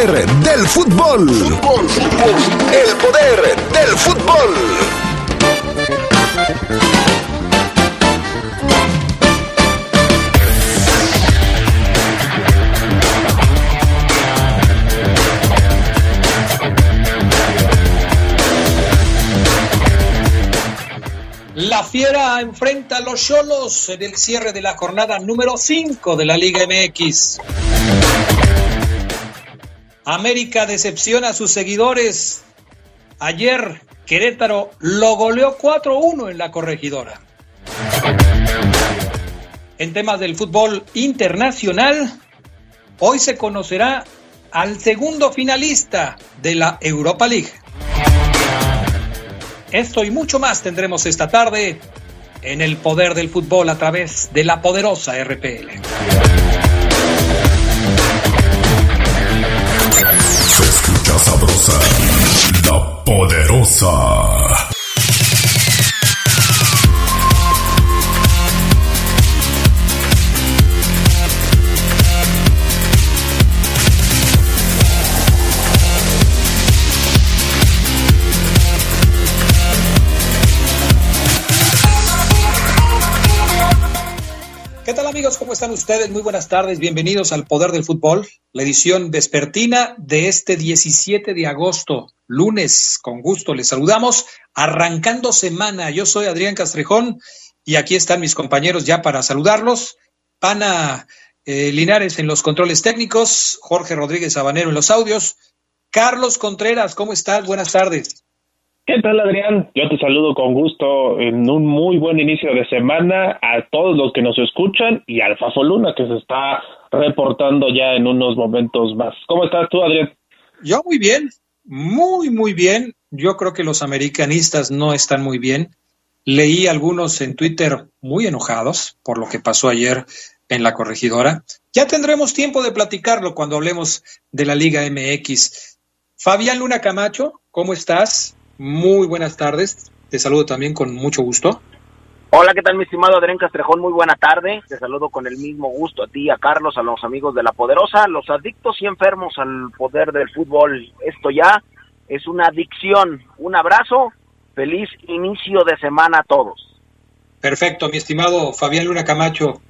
poder del fútbol. El poder del fútbol. La Fiera enfrenta a los Cholos en el cierre de la jornada número 5 de la Liga MX. América decepciona a sus seguidores. Ayer Querétaro lo goleó 4-1 en la corregidora. En temas del fútbol internacional, hoy se conocerá al segundo finalista de la Europa League. Esto y mucho más tendremos esta tarde en el poder del fútbol a través de la poderosa RPL. Sabrosa, la poderosa. ¿Cómo están ustedes? Muy buenas tardes. Bienvenidos al Poder del Fútbol, la edición vespertina de este 17 de agosto, lunes. Con gusto les saludamos, arrancando semana. Yo soy Adrián Castrejón y aquí están mis compañeros ya para saludarlos. Pana eh, Linares en los controles técnicos, Jorge Rodríguez Habanero en los audios. Carlos Contreras, ¿cómo estás? Buenas tardes. ¿Qué tal, Adrián? Yo te saludo con gusto en un muy buen inicio de semana a todos los que nos escuchan y al Fafo Luna que se está reportando ya en unos momentos más. ¿Cómo estás tú, Adrián? Yo muy bien, muy, muy bien. Yo creo que los americanistas no están muy bien. Leí algunos en Twitter muy enojados por lo que pasó ayer en la corregidora. Ya tendremos tiempo de platicarlo cuando hablemos de la Liga MX. Fabián Luna Camacho, ¿cómo estás? Muy buenas tardes. Te saludo también con mucho gusto. Hola, ¿qué tal mi estimado Adrián Castrejón? Muy buena tarde. Te saludo con el mismo gusto a ti, a Carlos, a los amigos de La Poderosa, los adictos y enfermos al poder del fútbol. Esto ya es una adicción. Un abrazo. Feliz inicio de semana a todos. Perfecto, mi estimado Fabián Luna Camacho.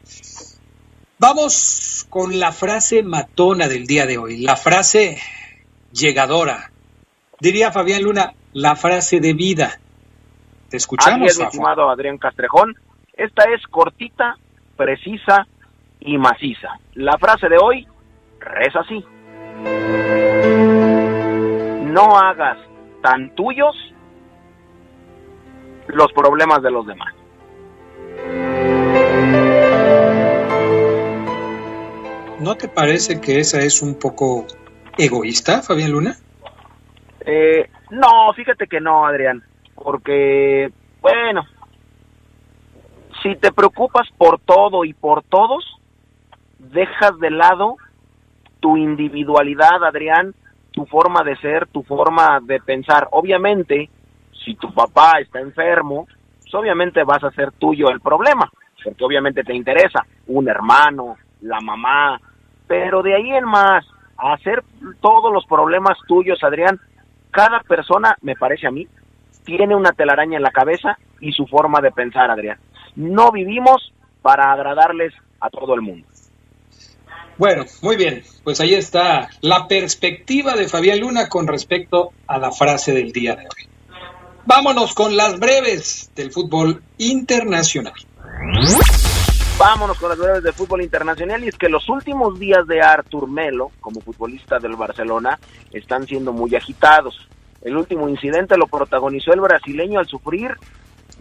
Vamos con la frase matona del día de hoy, la frase llegadora. Diría Fabián Luna, la frase de vida. Te escuchamos, Así es, mi estimado Adrián Castrejón. Esta es cortita, precisa y maciza. La frase de hoy reza así. No hagas tan tuyos los problemas de los demás. ¿No te parece que esa es un poco egoísta, Fabián Luna? Eh, no, fíjate que no, Adrián, porque, bueno, si te preocupas por todo y por todos, dejas de lado tu individualidad, Adrián, tu forma de ser, tu forma de pensar. Obviamente, si tu papá está enfermo, pues obviamente vas a hacer tuyo el problema, porque obviamente te interesa un hermano, la mamá, pero de ahí en más, hacer todos los problemas tuyos, Adrián, cada persona, me parece a mí, tiene una telaraña en la cabeza y su forma de pensar, Adrián. No vivimos para agradarles a todo el mundo. Bueno, muy bien. Pues ahí está la perspectiva de Fabián Luna con respecto a la frase del día de hoy. Vámonos con las breves del fútbol internacional. Vámonos con las breves del fútbol internacional y es que los últimos días de Artur Melo, como futbolista del Barcelona, están siendo muy agitados. El último incidente lo protagonizó el brasileño al sufrir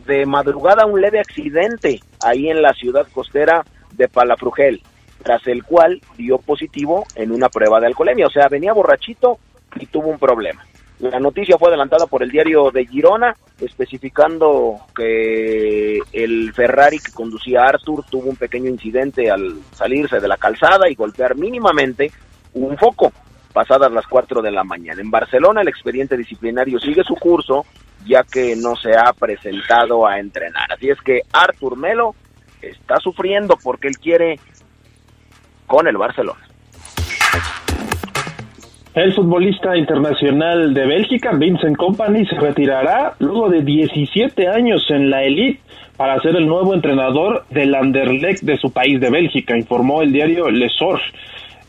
de madrugada un leve accidente ahí en la ciudad costera de Palafrugel, tras el cual dio positivo en una prueba de alcoholemia, o sea, venía borrachito y tuvo un problema. La noticia fue adelantada por el diario de Girona, especificando que el Ferrari que conducía Arthur tuvo un pequeño incidente al salirse de la calzada y golpear mínimamente un foco pasadas las 4 de la mañana. En Barcelona el expediente disciplinario sigue su curso ya que no se ha presentado a entrenar. Así es que Artur Melo está sufriendo porque él quiere con el Barcelona. El futbolista internacional de Bélgica, Vincent Company, se retirará luego de 17 años en la elite para ser el nuevo entrenador del Anderlecht de su país de Bélgica, informó el diario Le.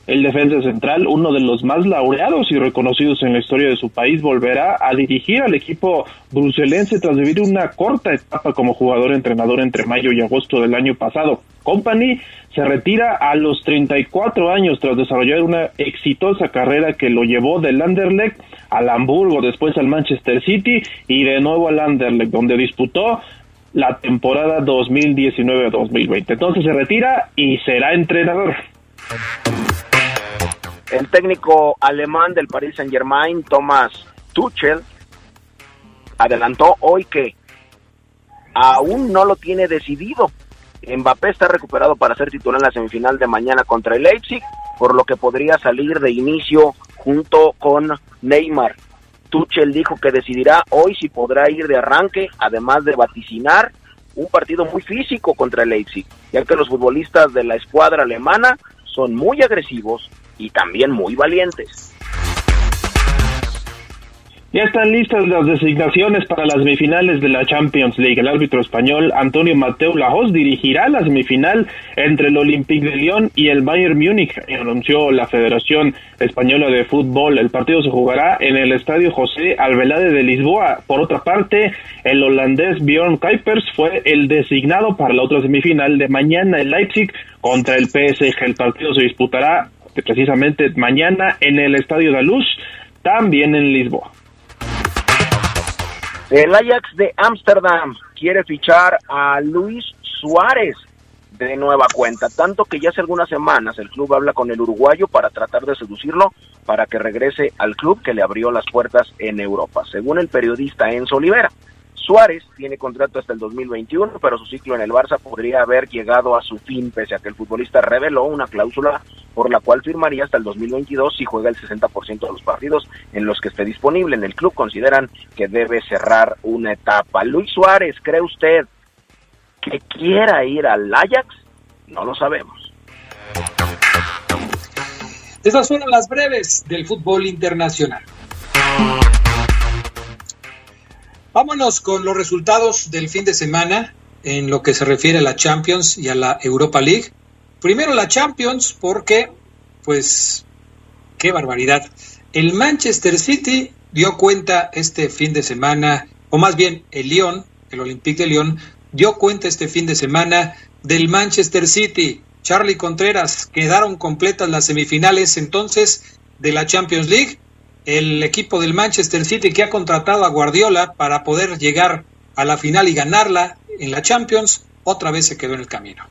El defensa central, uno de los más laureados y reconocidos en la historia de su país, volverá a dirigir al equipo bruselense tras vivir una corta etapa como jugador-entrenador entre mayo y agosto del año pasado. Company se retira a los 34 años tras desarrollar una exitosa carrera que lo llevó del Anderlecht al Hamburgo, después al Manchester City y de nuevo al Anderlecht, donde disputó la temporada 2019-2020. Entonces se retira y será entrenador. El técnico alemán del Paris Saint-Germain, Thomas Tuchel, adelantó hoy que aún no lo tiene decidido. Mbappé está recuperado para ser titular en la semifinal de mañana contra el Leipzig, por lo que podría salir de inicio junto con Neymar. Tuchel dijo que decidirá hoy si podrá ir de arranque, además de vaticinar un partido muy físico contra el Leipzig, ya que los futbolistas de la escuadra alemana son muy agresivos y también muy valientes. Ya están listas las designaciones para las semifinales de la Champions League. El árbitro español Antonio Mateo Lajos dirigirá la semifinal entre el Olympique de Lyon y el Bayern Múnich, anunció la Federación Española de Fútbol. El partido se jugará en el Estadio José Alvelade de Lisboa. Por otra parte, el holandés Bjorn Kuipers fue el designado para la otra semifinal de mañana en Leipzig contra el PSG. El partido se disputará precisamente mañana en el Estadio de Luz, también en Lisboa. El Ajax de Ámsterdam quiere fichar a Luis Suárez de nueva cuenta, tanto que ya hace algunas semanas el club habla con el uruguayo para tratar de seducirlo para que regrese al club que le abrió las puertas en Europa, según el periodista Enzo Olivera. Suárez tiene contrato hasta el 2021, pero su ciclo en el Barça podría haber llegado a su fin, pese a que el futbolista reveló una cláusula por la cual firmaría hasta el 2022 si juega el 60% de los partidos en los que esté disponible. En el club consideran que debe cerrar una etapa. Luis Suárez, ¿cree usted que quiera ir al Ajax? No lo sabemos. Esas fueron las breves del fútbol internacional. Vámonos con los resultados del fin de semana en lo que se refiere a la Champions y a la Europa League. Primero la Champions porque, pues, qué barbaridad. El Manchester City dio cuenta este fin de semana, o más bien el Lyon, el Olympique de Lyon, dio cuenta este fin de semana del Manchester City. Charlie Contreras, quedaron completas las semifinales entonces de la Champions League el equipo del Manchester City que ha contratado a Guardiola para poder llegar a la final y ganarla en la Champions, otra vez se quedó en el camino.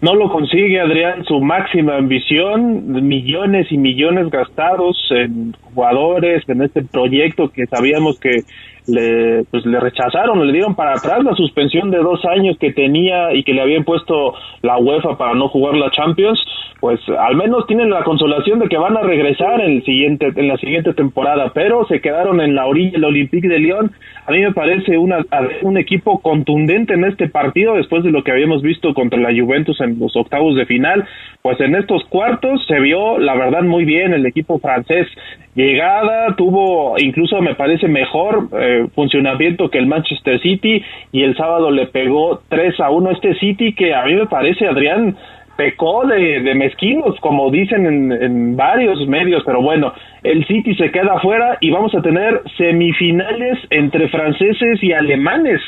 No lo consigue Adrián, su máxima ambición, millones y millones gastados en jugadores, en este proyecto que sabíamos que le, pues le rechazaron, le dieron para atrás la suspensión de dos años que tenía y que le habían puesto la UEFA para no jugar la Champions, pues al menos tienen la consolación de que van a regresar en, el siguiente, en la siguiente temporada, pero se quedaron en la orilla del Olympique de Lyon. A mí me parece una, un equipo contundente en este partido después de lo que habíamos visto contra la Juventus en los octavos de final. Pues en estos cuartos se vio, la verdad, muy bien el equipo francés. Llegada, tuvo incluso me parece mejor eh, funcionamiento que el Manchester City y el sábado le pegó 3 a 1 este City que a mí me parece, Adrián, pecó de, de mezquinos, como dicen en, en, varios medios, pero bueno, el City se queda afuera y vamos a tener semifinales entre franceses y alemanes.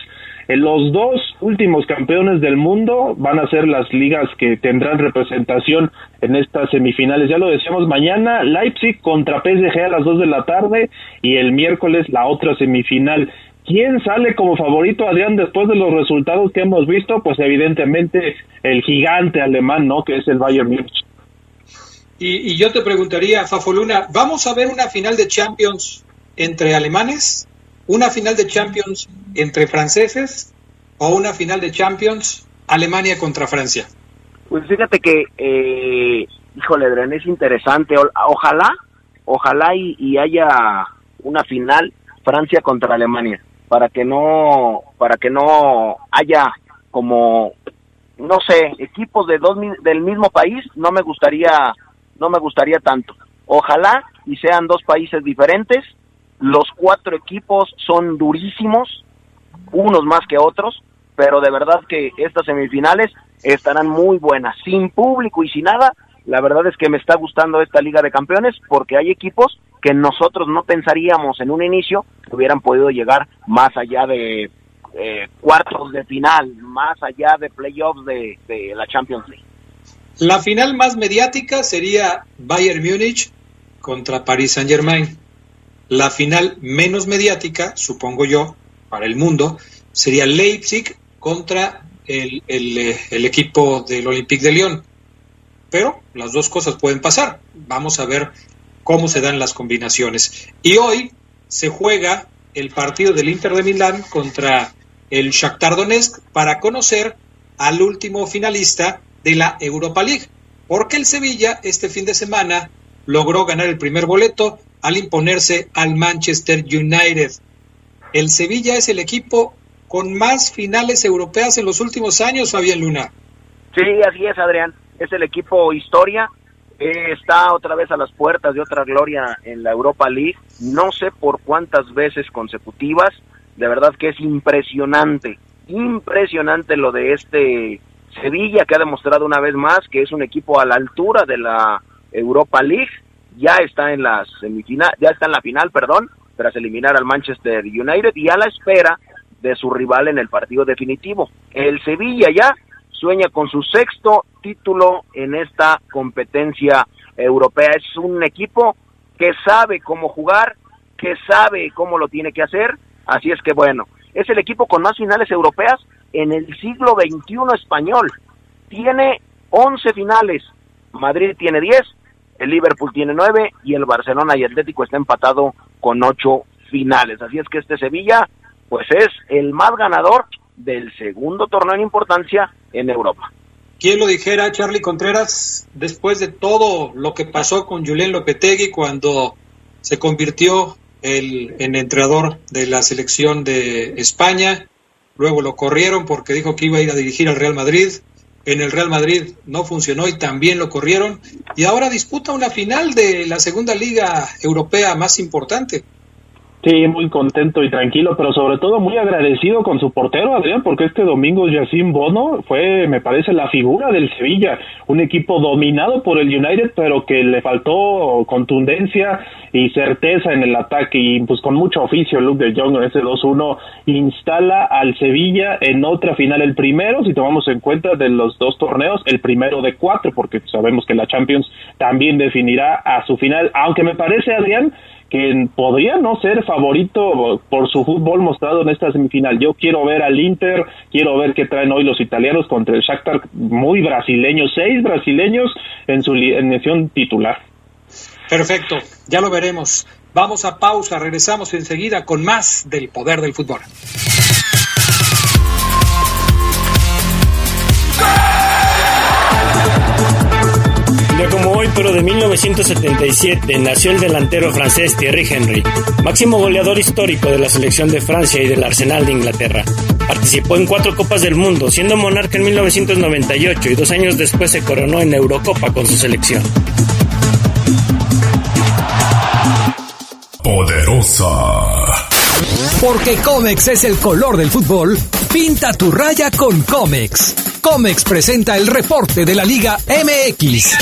Los dos últimos campeones del mundo van a ser las ligas que tendrán representación en estas semifinales. Ya lo decíamos, mañana Leipzig contra PSG a las dos de la tarde y el miércoles la otra semifinal. ¿Quién sale como favorito, Adrián, después de los resultados que hemos visto? Pues evidentemente el gigante alemán, ¿no? Que es el Bayern Múnich. Y, y yo te preguntaría, Fafoluna, ¿vamos a ver una final de Champions entre alemanes? ¿Una final de Champions entre franceses? ¿O una final de Champions Alemania contra Francia? Pues fíjate que, eh, híjole, Dren, es interesante. Ojalá, ojalá y, y haya una final Francia contra Alemania para que no para que no haya como no sé equipos de dos del mismo país no me gustaría no me gustaría tanto Ojalá y sean dos países diferentes. Los cuatro equipos son durísimos, unos más que otros, pero de verdad que estas semifinales estarán muy buenas, sin público y sin nada. La verdad es que me está gustando esta Liga de Campeones porque hay equipos que nosotros no pensaríamos en un inicio que hubieran podido llegar más allá de eh, cuartos de final, más allá de playoffs de, de la Champions League. La final más mediática sería Bayern Múnich contra Paris Saint Germain. La final menos mediática, supongo yo, para el mundo, sería Leipzig contra el, el, el equipo del Olympique de Lyon. Pero las dos cosas pueden pasar. Vamos a ver cómo se dan las combinaciones. Y hoy se juega el partido del Inter de Milán contra el Shakhtar Donetsk para conocer al último finalista de la Europa League, porque el Sevilla este fin de semana logró ganar el primer boleto al imponerse al Manchester United. El Sevilla es el equipo con más finales europeas en los últimos años, Fabián Luna. Sí, así es, Adrián. Es el equipo historia. Eh, está otra vez a las puertas de otra gloria en la Europa League. No sé por cuántas veces consecutivas. De verdad que es impresionante, impresionante lo de este Sevilla que ha demostrado una vez más que es un equipo a la altura de la Europa League, ya está en la semifinal, ya está en la final, perdón, tras eliminar al Manchester United y a la espera de su rival en el partido definitivo. El Sevilla ya sueña con su sexto título en esta competencia europea. Es un equipo que sabe cómo jugar, que sabe cómo lo tiene que hacer, así es que bueno, es el equipo con más finales europeas en el siglo XXI español. Tiene 11 finales, Madrid tiene 10, el Liverpool tiene 9 y el Barcelona y Atlético está empatado con 8 finales. Así es que este Sevilla, pues es el más ganador del segundo torneo en importancia en Europa. ¿Quién lo dijera, Charlie Contreras, después de todo lo que pasó con Julián Lopetegui cuando se convirtió el, en entrenador de la selección de España? luego lo corrieron porque dijo que iba a ir a dirigir al Real Madrid, en el Real Madrid no funcionó y también lo corrieron, y ahora disputa una final de la segunda liga europea más importante. Sí, muy contento y tranquilo, pero sobre todo muy agradecido con su portero, Adrián, porque este domingo Yacine Bono fue, me parece, la figura del Sevilla, un equipo dominado por el United, pero que le faltó contundencia y certeza en el ataque. Y pues con mucho oficio Luke de Jong en ese 2-1 instala al Sevilla en otra final, el primero, si tomamos en cuenta de los dos torneos, el primero de cuatro, porque sabemos que la Champions también definirá a su final, aunque me parece, Adrián, que podría no ser favorito por su fútbol mostrado en esta semifinal. Yo quiero ver al Inter, quiero ver qué traen hoy los italianos contra el Shakhtar, muy brasileños, seis brasileños en su alineación titular. Perfecto, ya lo veremos. Vamos a pausa, regresamos enseguida con más del poder del fútbol. Pero de 1977, nació el delantero francés Thierry Henry, máximo goleador histórico de la selección de Francia y del Arsenal de Inglaterra. Participó en cuatro Copas del Mundo, siendo monarca en 1998 y dos años después se coronó en Eurocopa con su selección. Poderosa. Porque Comex es el color del fútbol, pinta tu raya con Comex. Comex presenta el reporte de la Liga MX.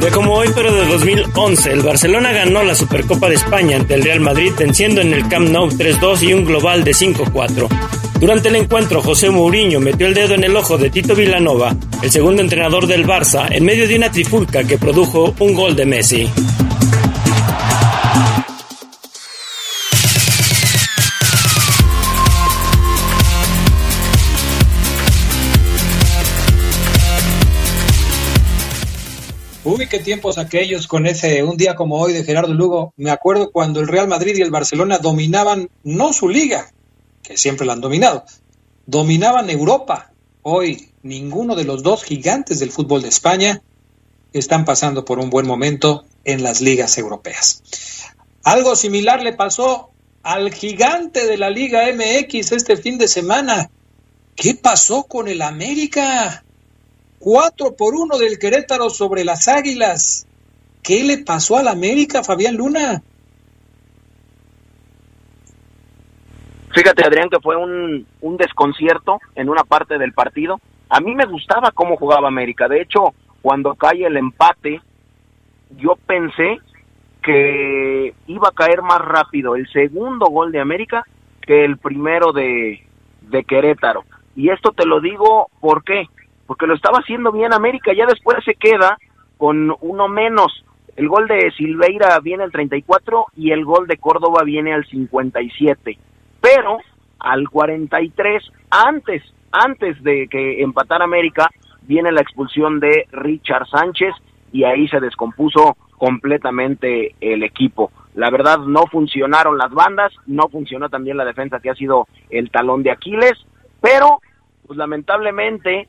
De como hoy, pero de 2011, el Barcelona ganó la Supercopa de España ante el Real Madrid, venciendo en el Camp Nou 3-2 y un global de 5-4. Durante el encuentro, José Mourinho metió el dedo en el ojo de Tito Villanova, el segundo entrenador del Barça, en medio de una trifulca que produjo un gol de Messi. Uy, qué tiempos aquellos con ese un día como hoy de Gerardo Lugo. Me acuerdo cuando el Real Madrid y el Barcelona dominaban no su liga, que siempre la han dominado, dominaban Europa. Hoy ninguno de los dos gigantes del fútbol de España están pasando por un buen momento en las ligas europeas. Algo similar le pasó al gigante de la Liga MX este fin de semana. ¿Qué pasó con el América? 4 por 1 del Querétaro sobre las Águilas. ¿Qué le pasó al América, Fabián Luna? Fíjate, Adrián, que fue un, un desconcierto en una parte del partido. A mí me gustaba cómo jugaba América. De hecho, cuando cae el empate, yo pensé que iba a caer más rápido el segundo gol de América que el primero de, de Querétaro. Y esto te lo digo, ¿por qué? Porque lo estaba haciendo bien América, ya después se queda con uno menos. El gol de Silveira viene al 34 y el gol de Córdoba viene al 57. Pero al 43, antes, antes de que empatara América, viene la expulsión de Richard Sánchez y ahí se descompuso completamente el equipo. La verdad no funcionaron las bandas, no funcionó también la defensa que ha sido el talón de Aquiles, pero pues lamentablemente,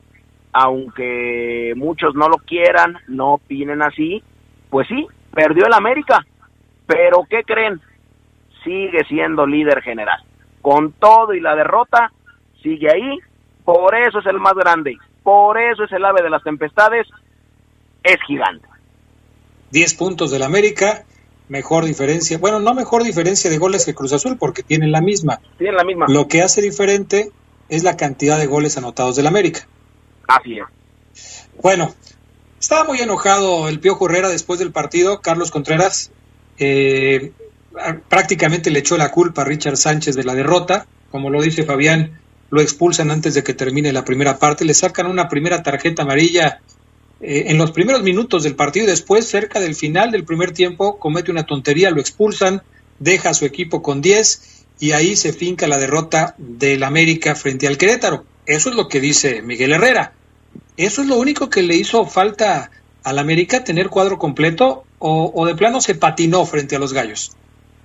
aunque muchos no lo quieran, no opinen así, pues sí, perdió el América, pero ¿qué creen? Sigue siendo líder general. Con todo y la derrota, sigue ahí, por eso es el más grande, por eso es el ave de las tempestades, es gigante. 10 puntos del América, mejor diferencia, bueno, no mejor diferencia de goles que Cruz Azul porque tienen la misma. Tienen la misma. Lo que hace diferente es la cantidad de goles anotados del América. Bueno, estaba muy enojado el Pío Herrera después del partido, Carlos Contreras. Eh, prácticamente le echó la culpa a Richard Sánchez de la derrota. Como lo dice Fabián, lo expulsan antes de que termine la primera parte, le sacan una primera tarjeta amarilla eh, en los primeros minutos del partido después, cerca del final del primer tiempo, comete una tontería, lo expulsan, deja a su equipo con 10 y ahí se finca la derrota del América frente al Querétaro. Eso es lo que dice Miguel Herrera. ¿Eso es lo único que le hizo falta al América, tener cuadro completo o, o de plano se patinó frente a los Gallos?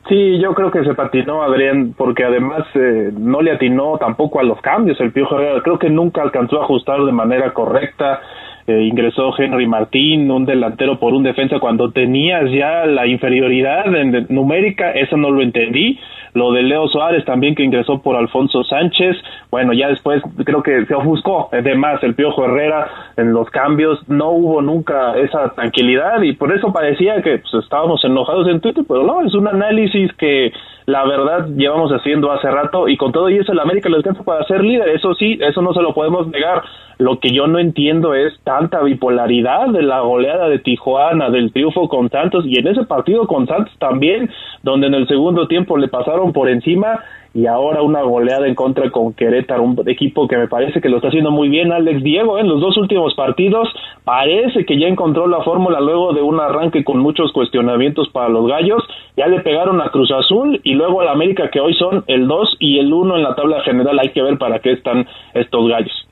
Sí, yo creo que se patinó Adrián, porque además eh, no le atinó tampoco a los cambios el Piojo Herrera. Creo que nunca alcanzó a ajustar de manera correcta. Eh, ingresó Henry Martín, un delantero por un defensa cuando tenías ya la inferioridad en, numérica, eso no lo entendí. Lo de Leo Suárez también que ingresó por Alfonso Sánchez, bueno, ya después creo que se ofuscó, además el Piojo Herrera en los cambios, no hubo nunca esa tranquilidad y por eso parecía que pues, estábamos enojados en Twitter, pero no, es un análisis que la verdad llevamos haciendo hace rato y con todo y eso el América le alcanza para ser líder, eso sí, eso no se lo podemos negar. Lo que yo no entiendo es tanta bipolaridad de la goleada de Tijuana, del triunfo con Santos y en ese partido con Santos también, donde en el segundo tiempo le pasaron por encima y ahora una goleada en contra con Querétaro, un equipo que me parece que lo está haciendo muy bien Alex Diego en los dos últimos partidos, parece que ya encontró la fórmula luego de un arranque con muchos cuestionamientos para los gallos, ya le pegaron a Cruz Azul y luego al América que hoy son el 2 y el 1 en la tabla general, hay que ver para qué están estos gallos.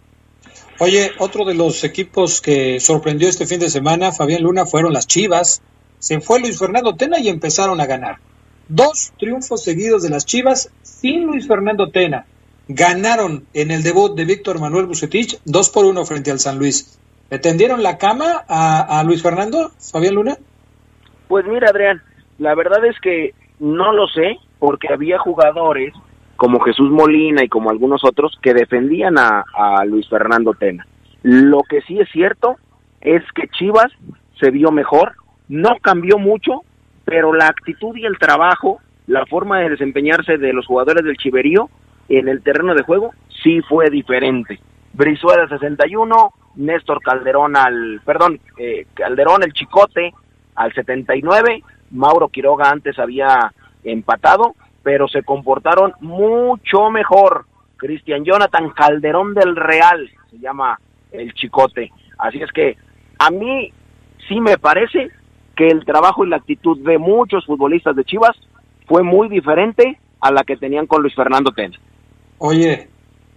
Oye, otro de los equipos que sorprendió este fin de semana, Fabián Luna, fueron las Chivas. Se fue Luis Fernando Tena y empezaron a ganar. Dos triunfos seguidos de las Chivas sin Luis Fernando Tena. Ganaron en el debut de Víctor Manuel Bucetich dos por uno frente al San Luis. ¿Le tendieron la cama a, a Luis Fernando, Fabián Luna? Pues mira, Adrián, la verdad es que no lo sé, porque había jugadores como Jesús Molina y como algunos otros que defendían a, Luis Fernando Tena. Lo que sí es cierto es que Chivas se vio mejor, no cambió mucho, pero la actitud y el trabajo, la forma de desempeñarse de los jugadores del Chiverío en el terreno de juego sí fue diferente. Brizuela 61, Néstor Calderón al, perdón, eh, Calderón el Chicote al 79, Mauro Quiroga antes había empatado, pero se comportaron mucho mejor. Cristian Jonathan Calderón del Real se llama el Chicote. Así es que a mí sí me parece que el trabajo y la actitud de muchos futbolistas de Chivas fue muy diferente a la que tenían con Luis Fernando Tena. Oye,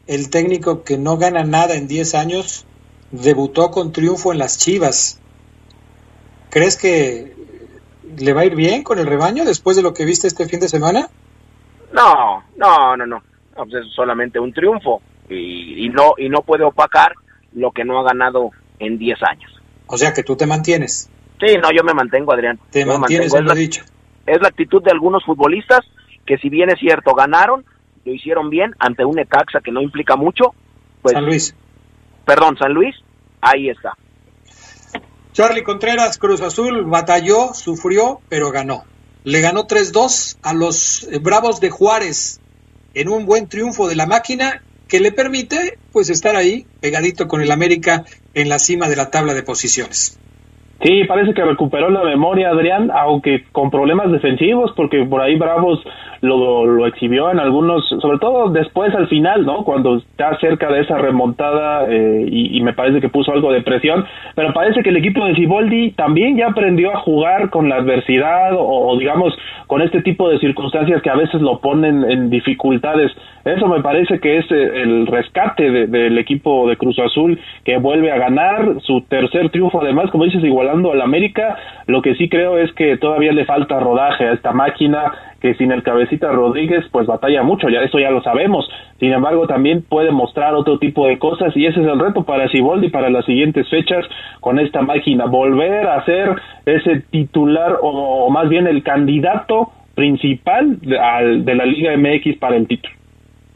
el técnico que no gana nada en 10 años debutó con triunfo en las Chivas. ¿Crees que le va a ir bien con el rebaño después de lo que viste este fin de semana? No, no, no, no. no pues es solamente un triunfo y, y, no y no puede opacar lo que no ha ganado en 10 años. O sea que tú te mantienes. Sí, no, yo me mantengo, Adrián. Te yo mantienes, es lo la, dicho. Es la actitud de algunos futbolistas que si bien es cierto, ganaron, lo hicieron bien ante un Ecaxa que no implica mucho. Pues, San Luis. Perdón, San Luis. ahí está. Charlie Contreras, Cruz Azul, batalló, sufrió, pero ganó. Le ganó 3-2 a los eh, Bravos de Juárez en un buen triunfo de la máquina que le permite pues estar ahí pegadito con el América en la cima de la tabla de posiciones. Sí, parece que recuperó la memoria Adrián, aunque con problemas defensivos, porque por ahí Bravos lo, lo exhibió en algunos, sobre todo después al final, ¿no? Cuando está cerca de esa remontada eh, y, me parece que puso algo de presión, pero parece que el equipo de Ciboldi también ya aprendió a jugar con la adversidad o, digamos con este tipo de circunstancias que a veces lo ponen en dificultades. Eso me parece que es eh, el rescate del equipo de Cruz Azul que vuelve a ganar su tercer triunfo, además, como dices, al América. Lo que sí creo es que todavía le falta rodaje a esta máquina que sin el cabecita Rodríguez pues batalla mucho, ya eso ya lo sabemos. Sin embargo, también puede mostrar otro tipo de cosas y ese es el reto para Siboldi para las siguientes fechas con esta máquina, volver a ser ese titular o, más bien el candidato principal de, de la Liga MX para el título.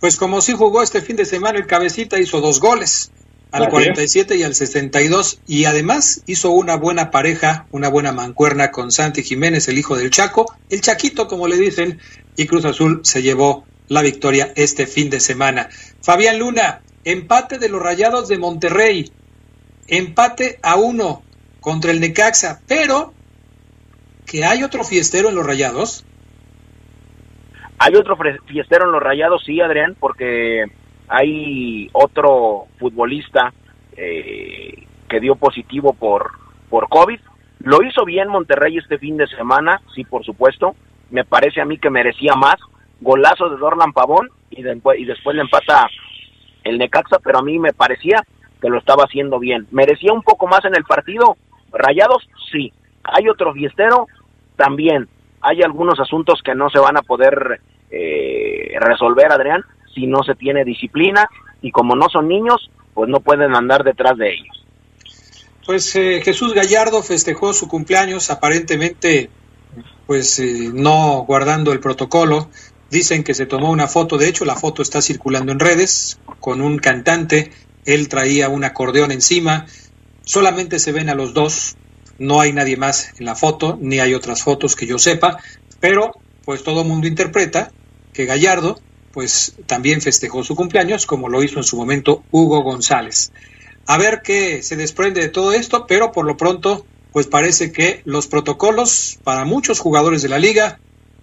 Pues como sí jugó este fin de semana, el cabecita hizo dos goles al 47 y al 62 y además hizo una buena pareja, una buena mancuerna con Santi Jiménez, el hijo del Chaco, el Chaquito como le dicen, y Cruz Azul se llevó la victoria este fin de semana. Fabián Luna, empate de los Rayados de Monterrey, empate a uno contra el Necaxa, pero que hay otro fiestero en los Rayados. Hay otro fiestero en los Rayados, sí, Adrián, porque hay otro futbolista eh, que dio positivo por, por COVID. Lo hizo bien Monterrey este fin de semana, sí, por supuesto. Me parece a mí que merecía más. Golazo de Dorlan Pavón y, después y después le empata el Necaxa, pero a mí me parecía que lo estaba haciendo bien. ¿Merecía un poco más en el partido? Rayados, sí. ¿Hay otro fiestero? También. Hay algunos asuntos que no se van a poder eh, resolver, Adrián, si no se tiene disciplina y como no son niños, pues no pueden andar detrás de ellos. Pues eh, Jesús Gallardo festejó su cumpleaños aparentemente pues eh, no guardando el protocolo. Dicen que se tomó una foto, de hecho la foto está circulando en redes con un cantante, él traía un acordeón encima, solamente se ven a los dos, no hay nadie más en la foto, ni hay otras fotos que yo sepa, pero pues todo mundo interpreta que Gallardo pues también festejó su cumpleaños, como lo hizo en su momento Hugo González. A ver qué se desprende de todo esto, pero por lo pronto, pues parece que los protocolos para muchos jugadores de la liga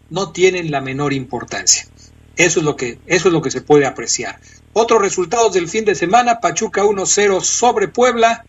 no tienen la menor importancia. Eso es lo que, eso es lo que se puede apreciar. Otros resultados del fin de semana, Pachuca 1-0 sobre Puebla,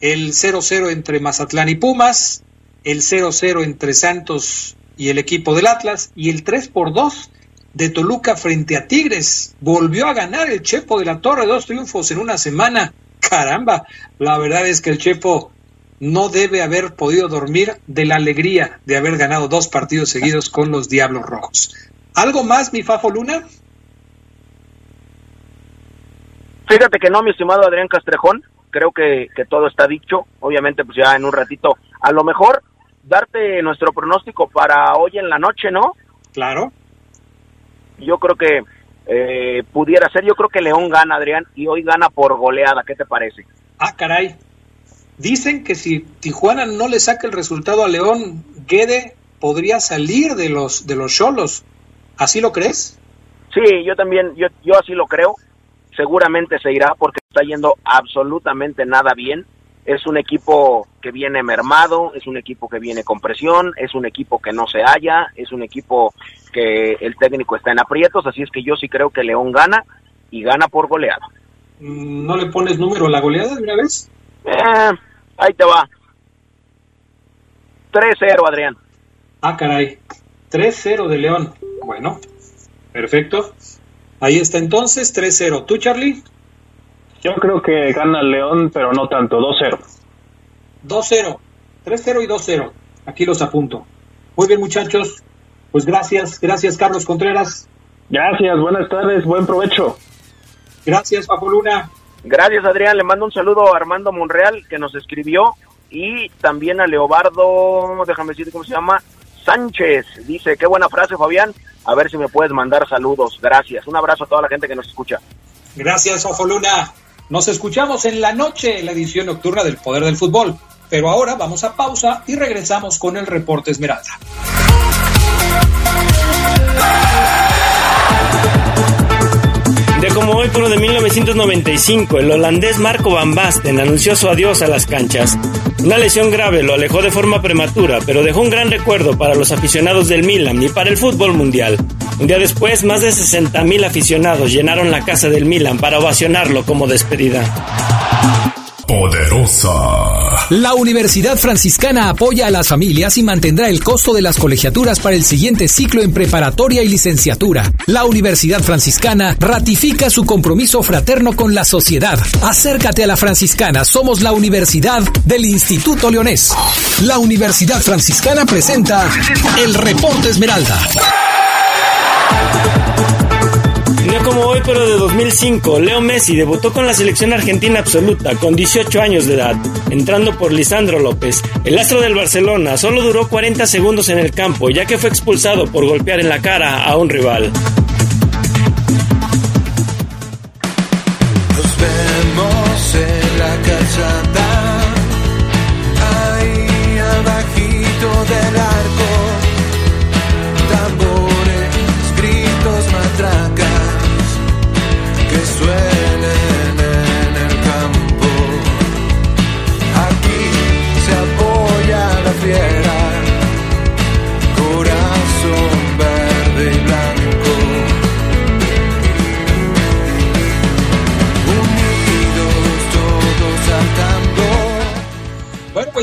el 0-0 entre Mazatlán y Pumas, el 0-0 entre Santos y el equipo del Atlas y el 3 por 2 de Toluca frente a Tigres. Volvió a ganar el Chepo de la Torre, dos triunfos en una semana. Caramba, la verdad es que el Chepo no debe haber podido dormir de la alegría de haber ganado dos partidos seguidos con los Diablos Rojos. ¿Algo más, mi Fafo Luna? Fíjate que no, mi estimado Adrián Castrejón, creo que, que todo está dicho. Obviamente, pues ya en un ratito, a lo mejor darte nuestro pronóstico para hoy en la noche, ¿no? Claro yo creo que eh, pudiera ser, yo creo que León gana, Adrián, y hoy gana por goleada, ¿qué te parece? Ah, caray. Dicen que si Tijuana no le saca el resultado a León, Guede podría salir de los de los Cholos. ¿Así lo crees? Sí, yo también, yo, yo así lo creo. Seguramente se irá porque está yendo absolutamente nada bien es un equipo que viene mermado, es un equipo que viene con presión, es un equipo que no se halla, es un equipo que el técnico está en aprietos, así es que yo sí creo que León gana y gana por goleada. Mm, ¿No le pones número a la goleada de una vez? Eh, ahí te va. 3-0, Adrián. Ah, caray. 3-0 de León. Bueno, perfecto. Ahí está entonces, 3-0. ¿Tú, Charlie? Yo creo que gana León, pero no tanto, 2-0. 2-0, 3-0 y 2-0. Aquí los apunto. Muy bien, muchachos. Pues gracias, gracias, Carlos Contreras. Gracias, buenas tardes, buen provecho. Gracias, Papo Luna. Gracias, Adrián. Le mando un saludo a Armando Monreal, que nos escribió, y también a Leobardo, déjame decir cómo se llama, Sánchez. Dice, qué buena frase, Fabián. A ver si me puedes mandar saludos. Gracias. Un abrazo a toda la gente que nos escucha. Gracias, Papo Luna. Nos escuchamos en la noche en la edición nocturna del Poder del Fútbol. Pero ahora vamos a pausa y regresamos con el reporte Esmeralda. De como hoy, pero de 1995, el holandés Marco Van Basten anunció su adiós a las canchas. Una lesión grave lo alejó de forma prematura, pero dejó un gran recuerdo para los aficionados del Milan y para el fútbol mundial. Un día después, más de 60.000 aficionados llenaron la casa del Milan para ovacionarlo como despedida. Poderosa. La Universidad Franciscana apoya a las familias y mantendrá el costo de las colegiaturas para el siguiente ciclo en preparatoria y licenciatura. La Universidad Franciscana ratifica su compromiso fraterno con la sociedad. Acércate a la Franciscana, somos la Universidad del Instituto Leonés. La Universidad Franciscana presenta el Reporte Esmeralda como hoy, pero de 2005, Leo Messi debutó con la selección argentina absoluta con 18 años de edad, entrando por Lisandro López. El astro del Barcelona solo duró 40 segundos en el campo, ya que fue expulsado por golpear en la cara a un rival.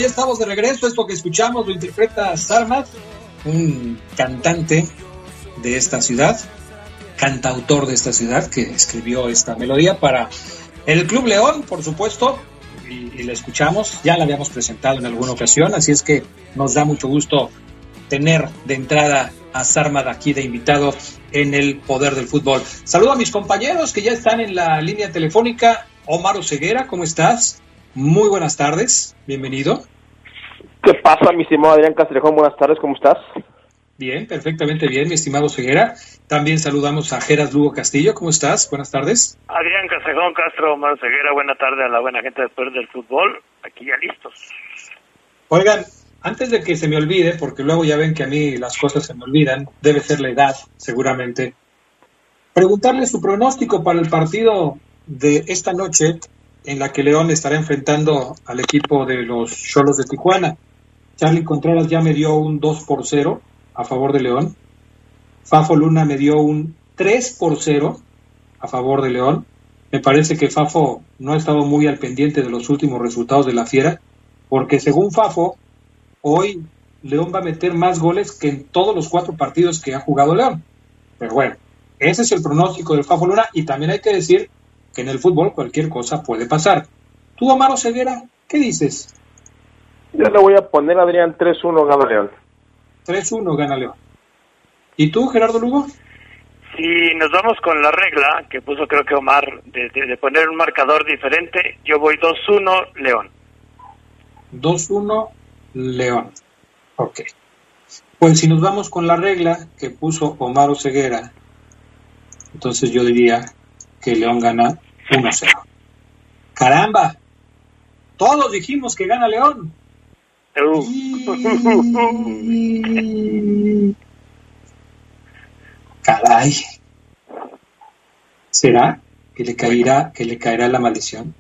Ya estamos de regreso. Esto que escuchamos lo interpreta Sarmat, un cantante de esta ciudad cantautor de esta ciudad que escribió esta melodía para el Club León, por supuesto, y, la escuchamos, ya la habíamos presentado en alguna ocasión, así es que nos da mucho gusto tener de entrada a Sarmad aquí de invitado en el Poder del Fútbol. Saludo a mis compañeros que ya están en la línea telefónica. Omar Oseguera, ¿cómo estás? Muy buenas tardes, bienvenido. ¿Qué pasa, mi estimado Adrián Castrejón? Buenas tardes, ¿cómo estás? Bien, perfectamente bien, mi estimado Ceguera. También saludamos a Geras Lugo Castillo. ¿Cómo estás? Buenas tardes. Adrián Casejón Castro, Omar Ceguera. Buena tarde a la buena gente después del fútbol. Aquí ya listos. Oigan, antes de que se me olvide, porque luego ya ven que a mí las cosas se me olvidan, debe ser la edad, seguramente. Preguntarle su pronóstico para el partido de esta noche en la que León estará enfrentando al equipo de los Cholos de Tijuana. Charlie Contreras ya me dio un 2 por 0 a favor de León. Fafo Luna me dio un 3 por 0 a favor de León. Me parece que Fafo no ha estado muy al pendiente de los últimos resultados de la Fiera, porque según Fafo, hoy León va a meter más goles que en todos los cuatro partidos que ha jugado León. Pero bueno, ese es el pronóstico del Fafo Luna y también hay que decir que en el fútbol cualquier cosa puede pasar. Tú, Amaro Ceguera, ¿qué dices? Yo le voy a poner a Adrián 3-1 gana León. 3-1 gana León. ¿Y tú, Gerardo Lugo? Si nos vamos con la regla que puso creo que Omar de, poner un marcador diferente, yo voy 2-1 León. 2-1 León. Ok. Pues si nos vamos con la regla que puso Omar Oseguera, entonces yo diría que León gana 1-0. Caramba, todos dijimos que gana León. Caray. ¿Será que le caerá, que le caerá la maldición?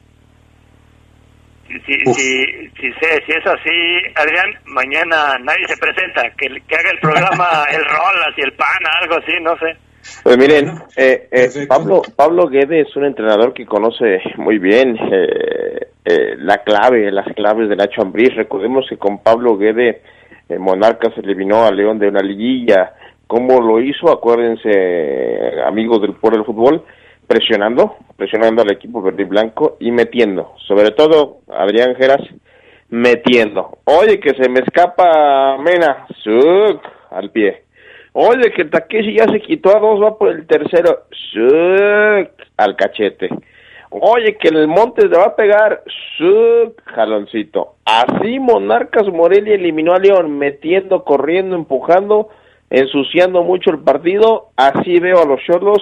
Si, si, si, es así, Adrián, mañana nadie se presenta, que, que haga el programa el Rolas y el Pana, algo así, no sé. Pues miren, eh, eh, Pablo, Pablo Guede es un entrenador que conoce muy bien eh, eh, la clave, las claves de Nacho Ambriz. Recordemos que con Pablo Guede, eh, Monarcas eliminó a León de una liguilla. ¿Cómo lo hizo? Acuérdense, amigos del Pueblo del Fútbol, presionando, presionando al equipo verde y blanco y metiendo. Sobre todo, Adrián Geras, metiendo. Oye, que se me escapa Mena, ¡Suc! al pie Oye, que Takeshi ya se quitó a dos, va por el tercero. Al cachete. Oye, que el Montes le va a pegar. Jaloncito. Así Monarcas Morelia eliminó a León, metiendo, corriendo, empujando, ensuciando mucho el partido. Así veo a los Cholos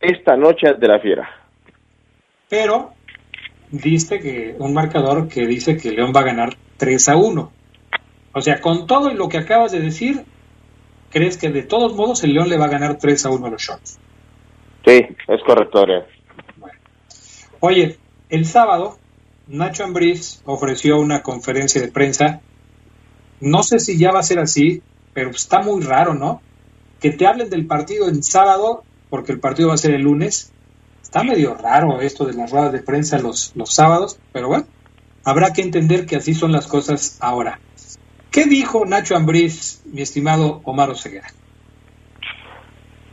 esta noche de la fiera. Pero diste que un marcador que dice que León va a ganar 3 a 1. O sea, con todo lo que acabas de decir, ¿crees que de todos modos el León le va a ganar 3 a 1 a los Shots? Sí, es correcto, Adrián. Oye, el sábado Nacho Ambriz ofreció una conferencia de prensa. No sé si ya va a ser así, pero está muy raro, ¿no? Que te hablen del partido en sábado, porque el partido va a ser el lunes. Está medio raro esto de las ruedas de prensa los, los sábados, pero bueno, habrá que entender que así son las cosas ahora. ¿Qué dijo Nacho Ambriz, mi estimado Omar Oseguera?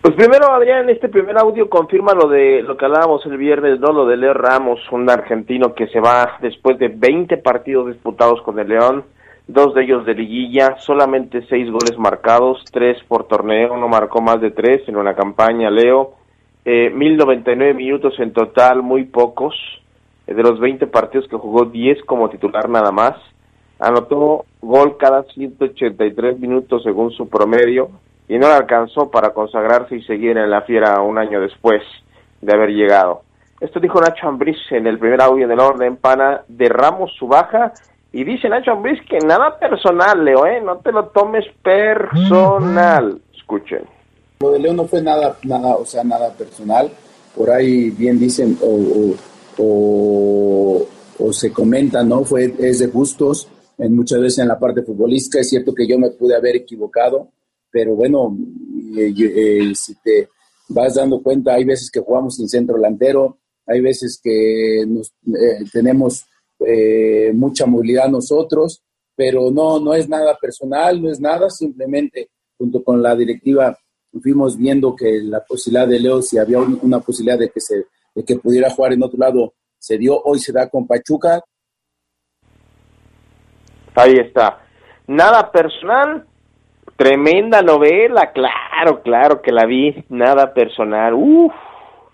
Pues primero, Adrián, este primer audio confirma lo de lo que hablábamos el viernes, ¿no? Lo de Leo Ramos, un argentino que se va después de 20 partidos disputados con el León, dos de ellos de liguilla, solamente seis goles marcados, tres por torneo, no marcó más de tres en una campaña, Leo. Eh, 1099 minutos en total, muy pocos. Eh, de los 20 partidos que jugó, 10 como titular nada más. Anotó gol cada 183 minutos según su promedio y no le alcanzó para consagrarse y seguir en la fiera un año después de haber llegado. Esto dijo Nacho Ambriz en el primer audio del orden, pana, de Ramos su baja, y dice Nacho Ambriz que nada personal, Leo, ¿eh? no te lo tomes personal. Escuchen. Lo de Leo no fue nada, nada, o sea, nada personal. Por ahí bien dicen o, o, o, o se comenta, ¿no? Fue, es de gustos, en muchas veces en la parte futbolística. Es cierto que yo me pude haber equivocado, pero bueno, eh, eh, si te vas dando cuenta, hay veces que jugamos sin centro delantero, hay veces que nos, eh, tenemos mucha movilidad nosotros, pero no, no es nada personal, no es nada, simplemente junto con la directiva fuimos viendo que la posibilidad de Leo, si había un- una posibilidad de que, se, de que pudiera jugar en otro lado, se dio, hoy se da con Pachuca, Ahí está. Nada personal, tremenda novela, claro, claro que la vi, nada personal, uff,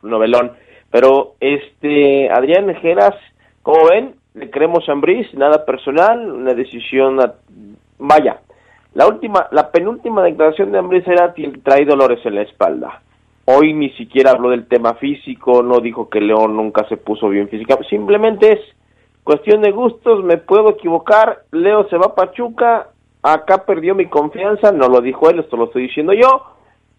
novelón. Pero, este, Adrián Geras, como ven, le creemos a Ambriz, nada personal, una decisión, vaya, la última, la penúltima declaración de Ambriz era trae dolores en la espalda. Hoy ni siquiera habló del tema físico, no dijo que León nunca se puso bien físicamente, simplemente es cuestión de gustos, me puedo equivocar, Leo se va a Pachuca, acá perdió mi confianza, no lo dijo él, esto lo estoy diciendo yo,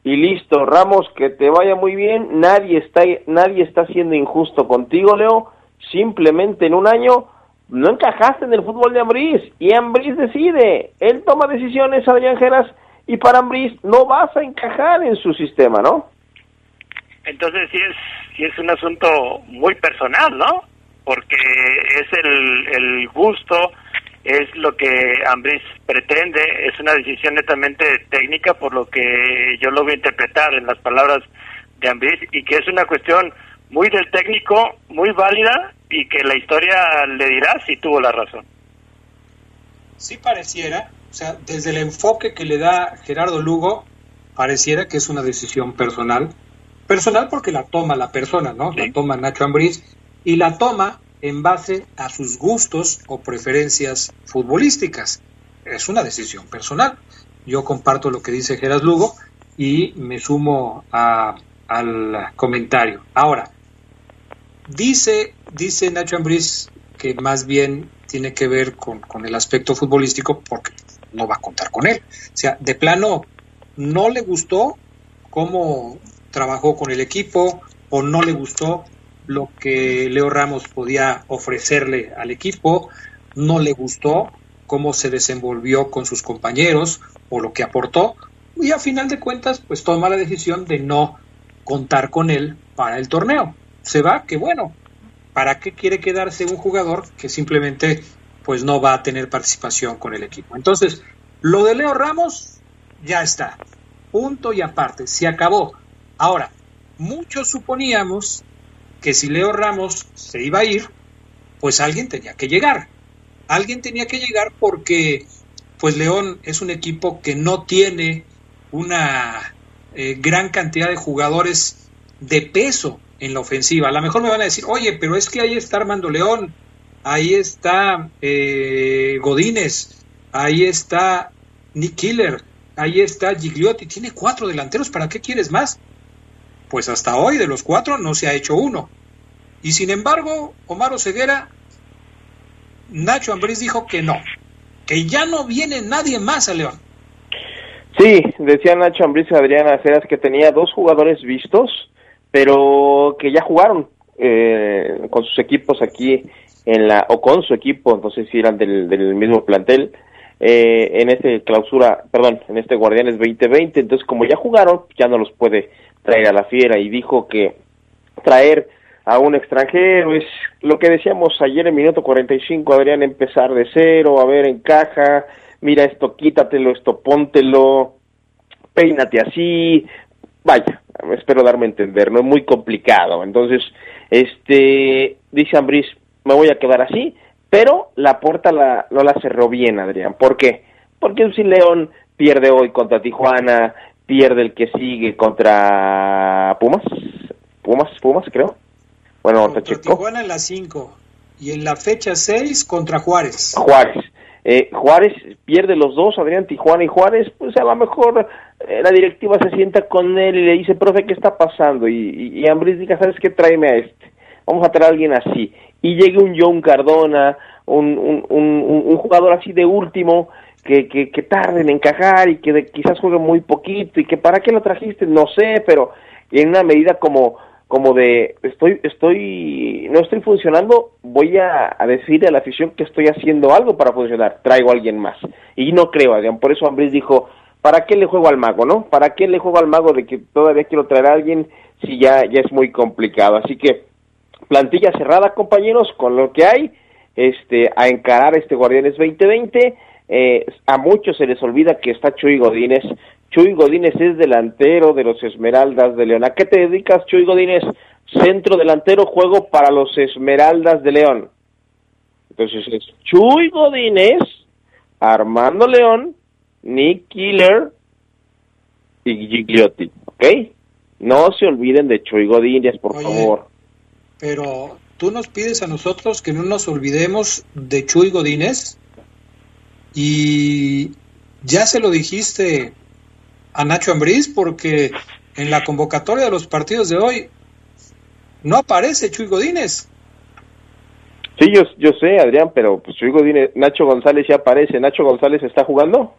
y listo, Ramos, que te vaya muy bien, nadie está, nadie está siendo injusto contigo, Leo, simplemente en un año no encajaste en el fútbol de Ambriz, y Ambriz decide, él toma decisiones, Adrián Geras, y para Ambriz no vas a encajar en su sistema, ¿no? Entonces sí es, sí es un asunto muy personal, ¿no? Porque es el, el gusto, es lo que Ambris pretende, es una decisión netamente técnica, por lo que yo lo voy a interpretar en las palabras de Ambris, y que es una cuestión muy del técnico, muy válida, y que la historia le dirá si tuvo la razón. Sí pareciera, o sea, desde el enfoque que le da Gerardo Lugo, pareciera que es una decisión personal. Personal porque la toma la persona, ¿no? La toma Nacho Ambriz y la toma en base a sus gustos o preferencias futbolísticas. Es una decisión personal. Yo comparto lo que dice Gerardo Lugo y me sumo a- al comentario. Ahora, dice, dice Nacho Ambriz que más bien tiene que ver con, con el aspecto futbolístico porque no va a contar con él. O sea, de plano, no le gustó cómo trabajó con el equipo o no le gustó lo que Leo Ramos podía ofrecerle al equipo, no le gustó cómo se desenvolvió con sus compañeros o lo que aportó y a final de cuentas pues toma la decisión de no contar con él para el torneo. Se va, que bueno, ¿para qué quiere quedarse un jugador que simplemente pues no va a tener participación con el equipo? Entonces, lo de Leo Ramos ya está. Punto y aparte, se acabó. Ahora, muchos suponíamos que si Leo Ramos se iba a ir, pues alguien tenía que llegar. Alguien tenía que llegar porque pues León es un equipo que no tiene una eh, gran cantidad de jugadores de peso en la ofensiva. A lo mejor me van a decir, oye, pero es que ahí está Armando León, ahí está eh, Godínez, ahí está Nick Killer, ahí está Gigliotti, tiene cuatro delanteros, ¿para qué quieres más? Pues hasta hoy de los cuatro no se ha hecho uno. Y sin embargo, Omar Ceguera, Nacho Ambriz dijo que no, que ya no viene nadie más a León. Sí, decía Nacho Ambriz y Adriana Aceras que tenía dos jugadores vistos, pero que ya jugaron eh, con sus equipos aquí en la o con su equipo, no sé si eran del, del mismo plantel, eh, en este clausura, perdón, en este Guardianes 2020. Entonces, como ya jugaron, ya no los puede traer a la fiera y dijo que traer a un extranjero es lo que decíamos ayer en minuto 45, Adrián, empezar de cero, a ver, encaja, mira esto, quítatelo, esto, póntelo, peínate así, vaya, espero darme a entender, no es muy complicado. Entonces, este, dice Ambris, me voy a quedar así, pero la puerta la, no la cerró bien, Adrián. ¿Por qué? Porque si León pierde hoy contra Tijuana, pierde el que sigue contra Pumas, Pumas, Pumas, creo. Bueno, contra Tijuana en la 5 y en la fecha 6 contra Juárez. Juárez. Eh, Juárez pierde los dos, Adrián, Tijuana y Juárez, pues a lo mejor eh, la directiva se sienta con él y le dice, profe, ¿qué está pasando? Y, y, y Ambris diga, ¿sabes qué? Tráeme a este. Vamos a traer a alguien así. Y llegue un John Cardona, un, un, un, jugador así de último, que, que, que tarde en encajar y que de, quizás juegue muy poquito y que para qué lo trajiste, no sé, pero en una medida como como de estoy estoy no estoy funcionando voy a, a decirle a la afición que estoy haciendo algo para funcionar traigo a alguien más. Y no creo Adrián por eso Ambris dijo para qué le juego al mago no para qué le juego al mago de que todavía quiero traer a alguien si ya ya es muy complicado así que plantilla cerrada compañeros con lo que hay este a encarar este Guardianes 2020 eh, a muchos se les olvida que está Chuy Godínez Chuy Godínez es delantero de los Esmeraldas de León. ¿A qué te dedicas, Chuy Godínez? Centro delantero, juego para los Esmeraldas de León. Entonces es Chuy Godínez, Armando León, Nick Killer y Gigliotti, ¿ok? No se olviden de Chuy Godínez, por Oye, favor. Pero tú nos pides a nosotros que no nos olvidemos de Chuy Godínez y ya se lo dijiste a Nacho Ambriz porque en la convocatoria de los partidos de hoy no aparece Chuy Godínez. Sí, yo, yo sé, Adrián, pero pues Chuy Godínez, Nacho González ya aparece. ¿Nacho González está jugando?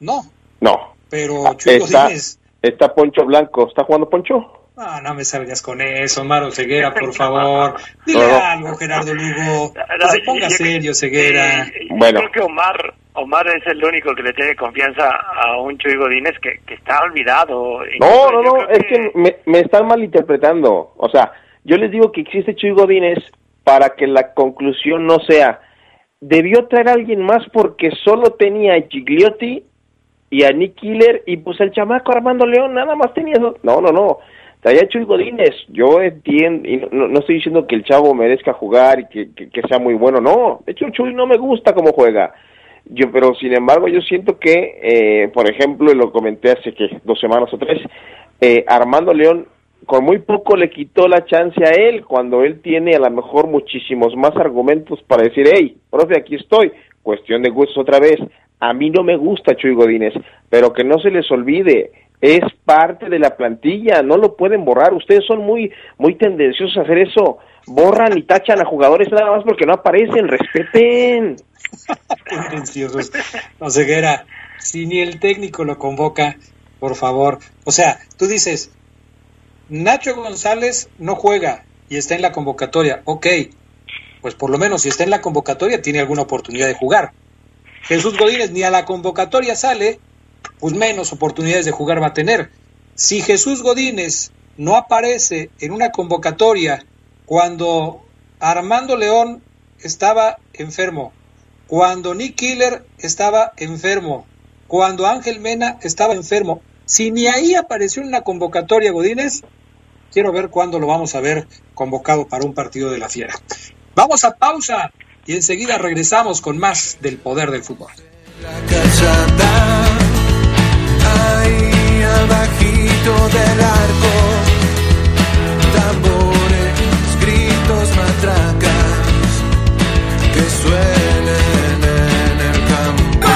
No, No. pero Chuy Está, Godínez. está Poncho Blanco. ¿Está jugando Poncho? Ah, no me salgas con eso, Maro Ceguera, por favor. Dile No, no. algo, Gerardo Lugo. Que se ponga yo- serio, Ceguera. Eh, yo Bueno. creo que Omar, Omar es el único que le tiene confianza a un Chuy Godínez que, que está olvidado. No, Incluso no, no, es que me, me están malinterpretando. O sea, yo les digo que existe Chuy Godínez para que la conclusión no sea, debió traer a alguien más porque solo tenía a Gigliotti y a Nick Killer y pues el chamaco Armando León nada más tenía eso. No, no, no. Traía a Chuy Godínez. Yo entiendo, y no, no estoy diciendo que el chavo merezca jugar y que, que, sea muy bueno, no. De hecho, Chuy no me gusta cómo juega. Yo, pero sin embargo, yo siento que, eh, por ejemplo, lo comenté hace que dos semanas o tres, eh, Armando León con muy poco le quitó la chance a él cuando él tiene a lo mejor muchísimos más argumentos para decir, hey, profe, aquí estoy. Cuestión de gustos otra vez. A mí no me gusta Chuy Godínez, pero que no se les olvide, es parte de la plantilla, no lo pueden borrar. Ustedes son muy, muy tendenciosos a hacer eso. Borran y tachan a jugadores nada más porque no aparecen, respeten. Tendenciosos. No, Ceguera, si ni el técnico lo convoca, por favor. O sea, tú dices, Nacho González no juega y está en la convocatoria. Ok, pues por lo menos si está en la convocatoria tiene alguna oportunidad de jugar. Jesús Godínez ni a la convocatoria sale, pues menos oportunidades de jugar va a tener. Si Jesús Godínez no aparece en una convocatoria cuando Armando León estaba enfermo, cuando Nick Killer estaba enfermo, cuando Ángel Mena estaba enfermo, si ni ahí apareció en una convocatoria Godínez, quiero ver cuándo lo vamos a ver convocado para un partido de la fiera. Vamos a pausa y enseguida regresamos con más del poder del fútbol. cachata que suenen en el campo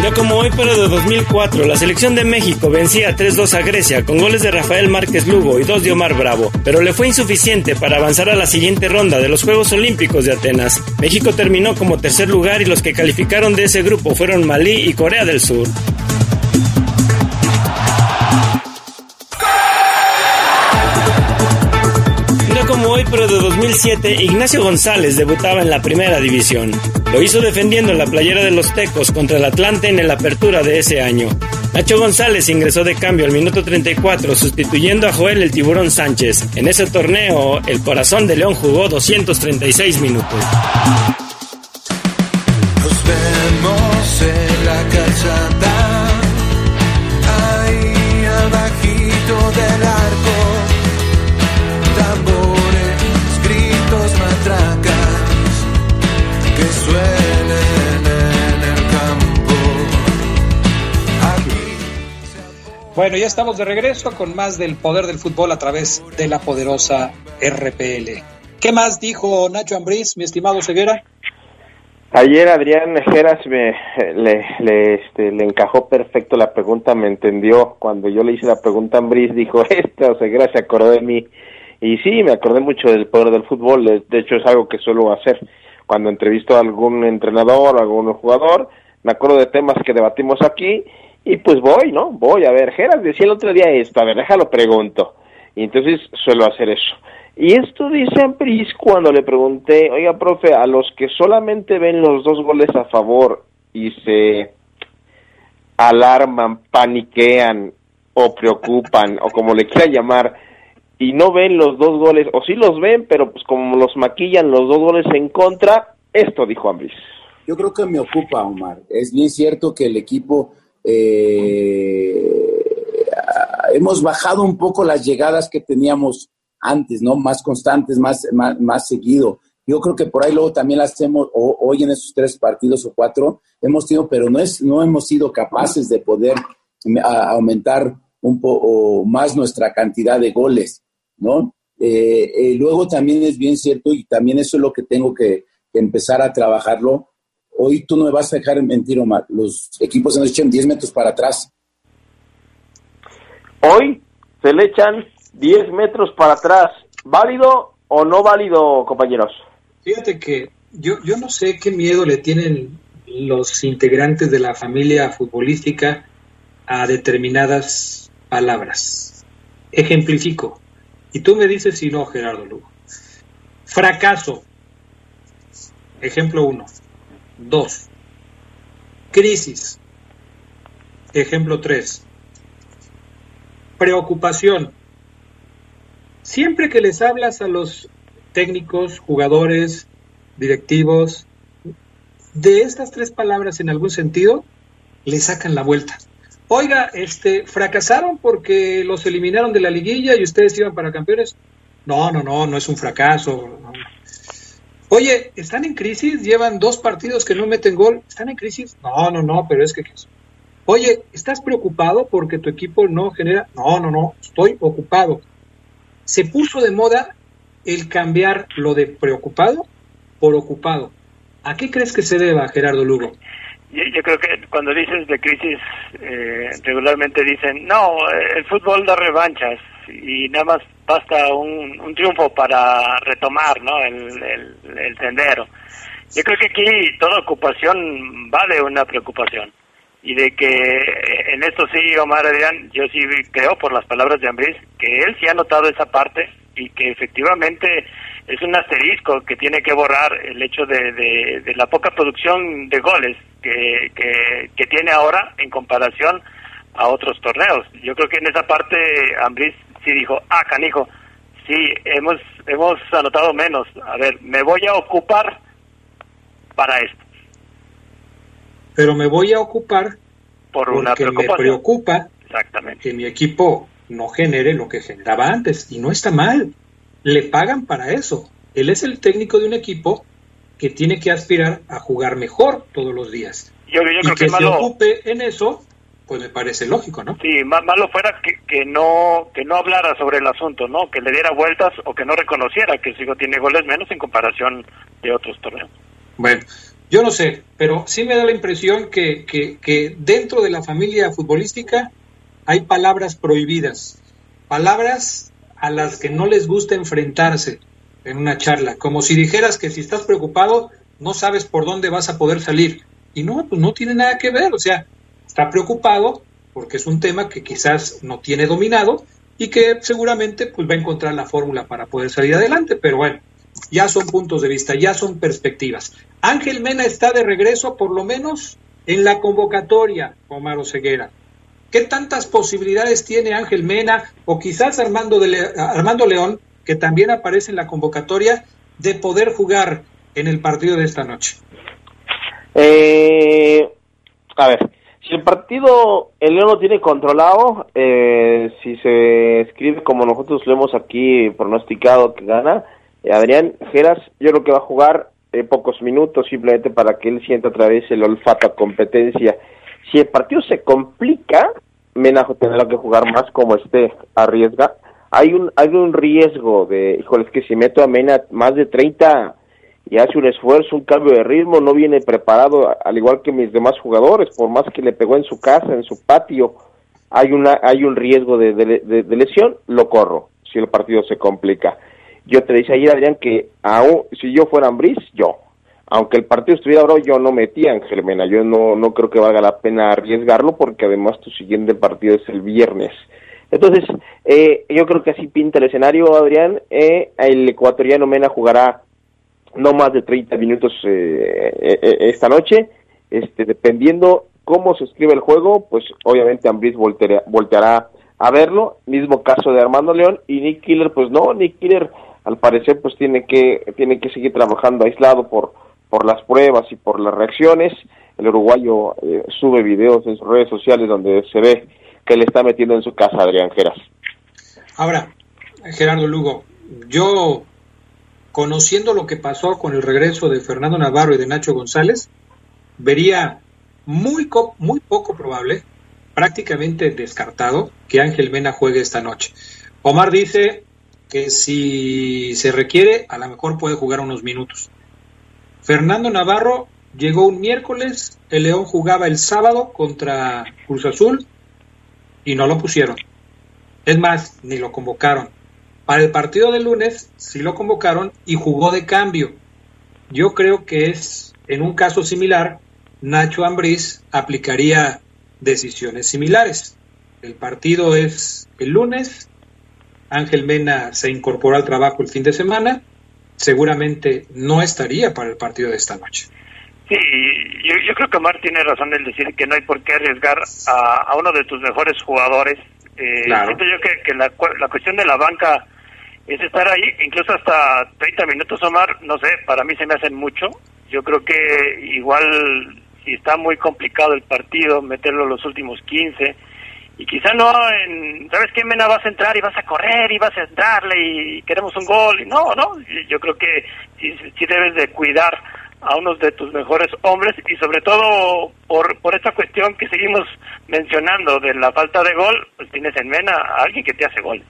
día como hoy, pero de 2004, la selección de México vencía 3-2 a Grecia con goles de Rafael Márquez Lugo y dos de Omar Bravo, pero le fue insuficiente para avanzar a la siguiente ronda de los Juegos Olímpicos de Atenas. México terminó como tercer lugar y los que calificaron de ese grupo fueron Malí y Corea del Sur. Pero de 2007, Ignacio González debutaba en la primera división. Lo hizo defendiendo la playera de los Tecos contra el Atlante en la apertura de ese año. Nacho González ingresó de cambio al minuto 34, sustituyendo a Joel el Tiburón Sánchez. En ese torneo, el Corazón de León jugó 236 minutos. Bueno, ya estamos de regreso con más del poder del fútbol a través de la poderosa RPL. ¿Qué más dijo Nacho Ambriz, mi estimado Ceguera? Ayer Adrián Geras me, le, le, este, le encajó perfecto la pregunta, me entendió. Cuando yo le hice la pregunta a Ambris, dijo, esta Oseguera se acordó de mí. Y sí, me acordé mucho del poder del fútbol. De, hecho, es algo que suelo hacer. Cuando entrevisto a algún entrenador o algún jugador, me acuerdo de temas que debatimos aquí y pues voy, ¿no? Voy a ver, Geras decía el otro día esto, a ver, déjalo pregunto. Y entonces suelo hacer eso. Y esto dice Ampris cuando le pregunté, oiga, profe, a los que solamente ven los dos goles a favor y se alarman, paniquean o preocupan o como le quieran llamar y no ven los dos goles o sí los ven, pero pues como los maquillan los dos goles en contra, esto dijo Ambris. Yo creo que me ocupa, Omar. Es bien cierto que el equipo eh, hemos bajado un poco las llegadas que teníamos antes, ¿no? Más constantes, más, más, seguido. Yo creo que por ahí luego también las hacemos, o, hoy en esos tres partidos o cuatro, hemos tenido, pero no, es, no hemos sido capaces de poder a, aumentar un poco más nuestra cantidad de goles, ¿no? Eh, eh, luego también es bien cierto, y también eso es lo que tengo que, empezar a trabajarlo. Hoy tú no me vas a dejar mentir, Omar. Los equipos se nos echan 10 metros para atrás. Hoy se le echan 10 metros para atrás. ¿Válido o no válido, compañeros? Fíjate que yo, yo no sé qué miedo le tienen los integrantes de la familia futbolística a determinadas palabras. Ejemplifico. Y tú me dices si no, Gerardo Lugo. Fracaso. Ejemplo uno. Dos. Crisis. Ejemplo tres. Preocupación. Siempre que les hablas a los técnicos, jugadores, directivos, de estas tres palabras en algún sentido, le sacan la vuelta. Oiga, este, fracasaron porque los eliminaron de la liguilla y ustedes iban para campeones. No, no, no, no es un fracaso. No. Oye, ¿están en crisis? Llevan dos partidos que no meten gol. ¿Están en crisis? No, no, no, pero es que... Oye, ¿estás preocupado porque tu equipo no genera? No, no, no, estoy ocupado. Se puso de moda el cambiar lo de preocupado por ocupado. ¿A qué crees que se deba, Gerardo Lugo? Yo, yo creo que cuando dices de crisis, eh, regularmente dicen, no, el fútbol da revanchas y nada más basta un, un triunfo para retomar ¿no? el, el, sendero. Yo creo que aquí toda ocupación vale una preocupación. Y de que en esto sí, Omar Adrián, yo sí creo por las palabras de Ambris, que él sí ha notado esa parte y que efectivamente es un asterisco que tiene que borrar el hecho de, de, la poca producción de goles que, que, que, tiene ahora en comparación a otros torneos. Yo creo que en esa parte Ambris sí dijo, ah, canijo, sí, hemos, hemos anotado menos. A ver, me voy a ocupar para esto. Pero me voy a ocupar por una porque me preocupa Exactamente. que mi equipo no genere lo que generaba antes. Y no está mal. Le pagan para eso. Él es el técnico de un equipo que tiene que aspirar a jugar mejor todos los días. Yo, yo y creo que, que, se malo, ocupe en eso, pues me parece lógico, ¿no? Sí, más malo fuera que, que no que no hablara sobre el asunto, ¿no? Que le diera vueltas o que no reconociera que Sigo tiene goles menos en comparación de otros torneos. Bueno, Yo no sé, pero sí me da la impresión que, que, que dentro de la familia futbolística hay palabras prohibidas, palabras a las que no les gusta enfrentarse en una charla, como si dijeras que si estás preocupado no sabes por dónde vas a poder salir. Y no, pues no tiene nada que ver, o sea, está preocupado porque es un tema que quizás no tiene dominado y que seguramente pues va a encontrar la fórmula para poder salir adelante, pero bueno, ya son puntos de vista, ya son perspectivas. Ángel Mena está de regreso, por lo menos en la convocatoria, Omar Ceguera. ¿Qué tantas posibilidades tiene Ángel Mena o quizás Armando, de Armando León, que también aparece en la convocatoria, de poder jugar en el partido de esta noche? Eh, a ver, si el partido el León lo tiene controlado, eh, si se escribe como nosotros lo hemos aquí pronosticado que gana, eh, Adrián Geras, yo creo que va a jugar eh, pocos minutos simplemente para que él sienta otra vez el olfato a competencia. Si el partido se complica, Menajo tendrá que jugar más como este arriesga. Hay un, hay un riesgo de, híjole, es que si meto a Mena más de 30 y hace un esfuerzo, un cambio de ritmo, no viene preparado al igual que mis demás jugadores, por más que le pegó en su casa, en su patio, hay una hay un riesgo de, de lesión, lo corro si el partido se complica. Yo te decía ayer, Adrián, que aún, si yo fuera Ambris, yo. Aunque el partido estuviera ahora, yo no metía en Germena. Yo no, no creo que valga la pena arriesgarlo porque además tu siguiente partido es el viernes. Entonces, eh, yo creo que así pinta el escenario, Adrián. Eh, el ecuatoriano Mena jugará no más de 30 minutos eh, eh, eh, esta noche. Este, dependiendo cómo se escribe el juego, pues obviamente Ambris volteará, volteará a verlo. Mismo caso de Armando León y Nick Killer, pues no, Nick Killer al parecer pues tiene que tiene que seguir trabajando aislado por por las pruebas y por las reacciones. El uruguayo eh, sube videos en sus redes sociales donde se ve que le está metiendo en su casa Adrián Geras. Ahora, Gerardo Lugo, yo conociendo lo que pasó con el regreso de Fernando Navarro y de Nacho González, vería muy, muy poco probable, prácticamente descartado, que Ángel Mena juegue esta noche. Omar dice que si se requiere, a lo mejor puede jugar unos minutos. Fernando Navarro llegó un miércoles, el León jugaba el sábado contra Cruz Azul y no lo pusieron. Es más, ni lo convocaron. Para el partido del lunes sí lo convocaron y jugó de cambio. Yo creo que es, en un caso similar, Nacho Ambriz aplicaría decisiones similares. El partido es el lunes, Ángel Mena se incorporó al trabajo el fin de semana, seguramente no estaría para el partido de esta noche. Sí, yo, creo que Omar tiene razón en decir que no hay por qué arriesgar a, uno de tus mejores jugadores. Eh, Siento yo que, la, la cuestión de la banca es estar ahí, incluso hasta 30 minutos, Omar, no sé, para mí se me hacen mucho. Yo creo que igual si está muy complicado el partido, meterlo los últimos 15 y quizá no en, ¿sabes qué, Mena? Vas a entrar y vas a correr y vas a entrarle y queremos un gol. Y no, no, yo creo que sí, sí debes de cuidar a unos de tus mejores hombres y sobre todo por, por esta cuestión que seguimos mencionando de la falta de gol, pues tienes en Mena a alguien que te hace gol.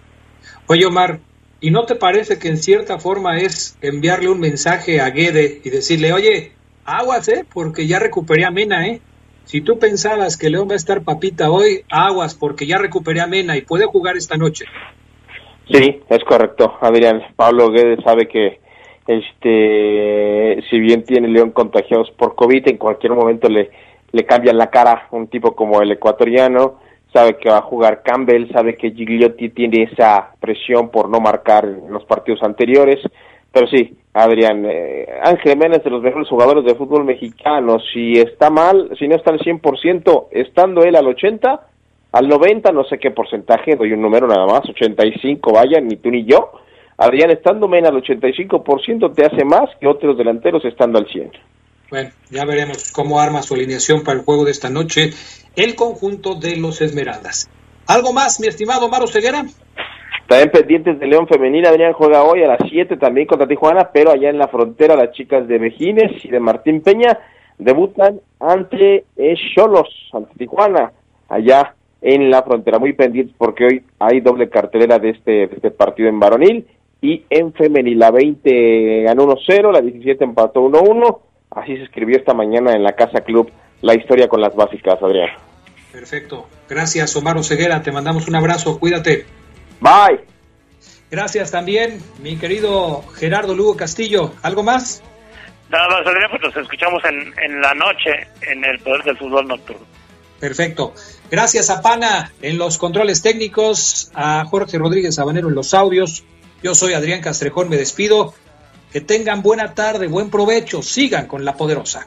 Oye Omar, ¿y no te parece que en cierta forma es enviarle un mensaje a Guede y decirle, oye, aguas, eh, porque ya recuperé a Mena, eh? Si tú pensabas que León va a estar papita hoy, aguas, porque ya recuperé a Mena y puede jugar esta noche. Sí, es correcto, Adrián. Pablo Guedes sabe que, este, si bien tiene León contagiados por COVID, en cualquier momento le, le cambian la cara un tipo como el ecuatoriano. Sabe que va a jugar Campbell, sabe que Gigliotti tiene esa presión por no marcar en los partidos anteriores. Pero sí, Adrián, eh, Ángel Méndez de los mejores jugadores de fútbol mexicano. Si está mal, si no está al 100%, estando él al 80%, al 90%, no sé qué porcentaje, doy un número nada más, 85, vaya, ni tú ni yo. Adrián, estando Mena al 85%, te hace más que otros delanteros estando al 100%. Bueno, ya veremos cómo arma su alineación para el juego de esta noche el conjunto de los Esmeraldas. ¿Algo más, mi estimado Maro Ceguera? También pendientes de León Femenina, Adrián juega hoy a las 7 también contra Tijuana, pero allá en la frontera las chicas de Mejines y de Martín Peña debutan ante Cholos, ante Tijuana, allá en la frontera. Muy pendientes porque hoy hay doble cartelera de este, de este partido en varonil y en femenil. La 20 ganó 1-0, la 17 empató 1-1. Así se escribió esta mañana en la Casa Club la historia con las básicas, Adrián. Perfecto. Gracias, Omar Ceguera. Te mandamos un abrazo. Cuídate. Bye. Gracias también, mi querido Gerardo Lugo Castillo. ¿Algo más? Nada más, Adrián, pues nos escuchamos en, en la noche en el Poder del Fútbol Nocturno. Perfecto. Gracias a Pana en los controles técnicos, a Jorge Rodríguez Sabanero en los audios. Yo soy Adrián Castrejón, me despido. Que tengan buena tarde, buen provecho. Sigan con la poderosa.